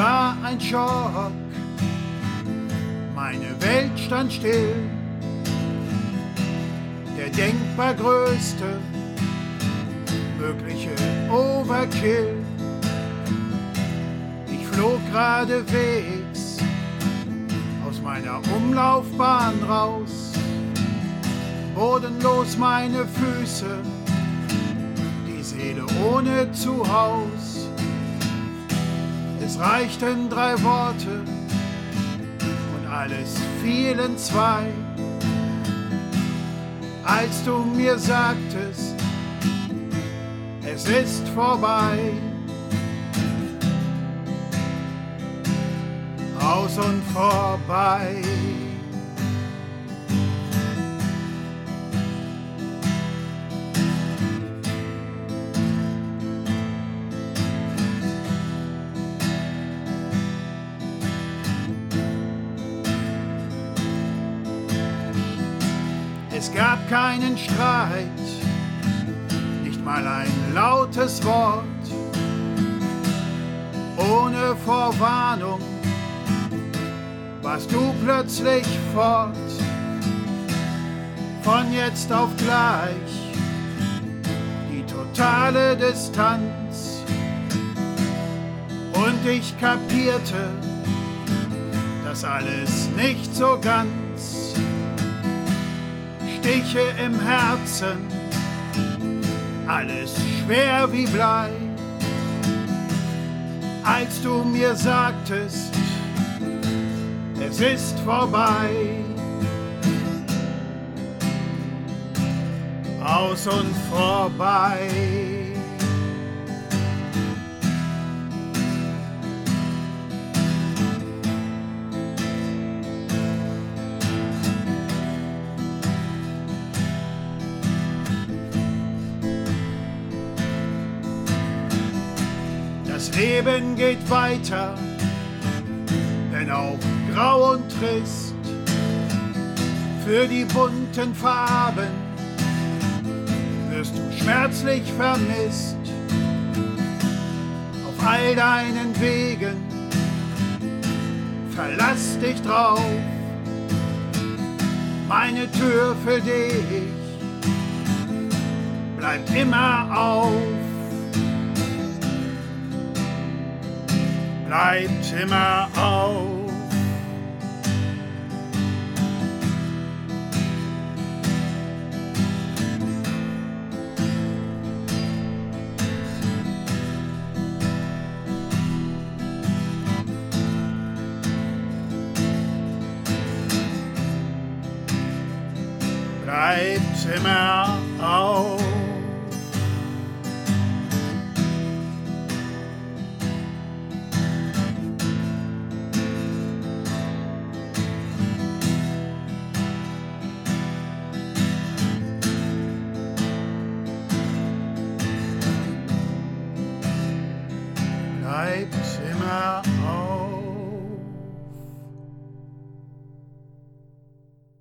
war ein Schock, meine Welt stand still. Der denkbar größte, mögliche Overkill. Ich flog geradewegs aus meiner Umlaufbahn raus, bodenlos meine Füße, die Seele ohne Zuhaus. Es reichten drei Worte und alles fiel in zwei, als du mir sagtest, es ist vorbei. Aus und vorbei. Es gab keinen Streit, nicht mal ein lautes Wort. Ohne Vorwarnung warst du plötzlich fort. Von jetzt auf gleich die totale Distanz. Und ich kapierte, dass alles nicht so ganz Stiche im Herzen, alles schwer wie Blei. Als du mir sagtest, es ist vorbei. Aus und vorbei. Leben geht weiter, wenn auch grau und trist. Für die bunten Farben wirst du schmerzlich vermisst. Auf all deinen Wegen verlass dich drauf. Meine Tür für dich bleibt immer auf. Bleibt immer auf. Bleibt immer auf. stripes in our arms.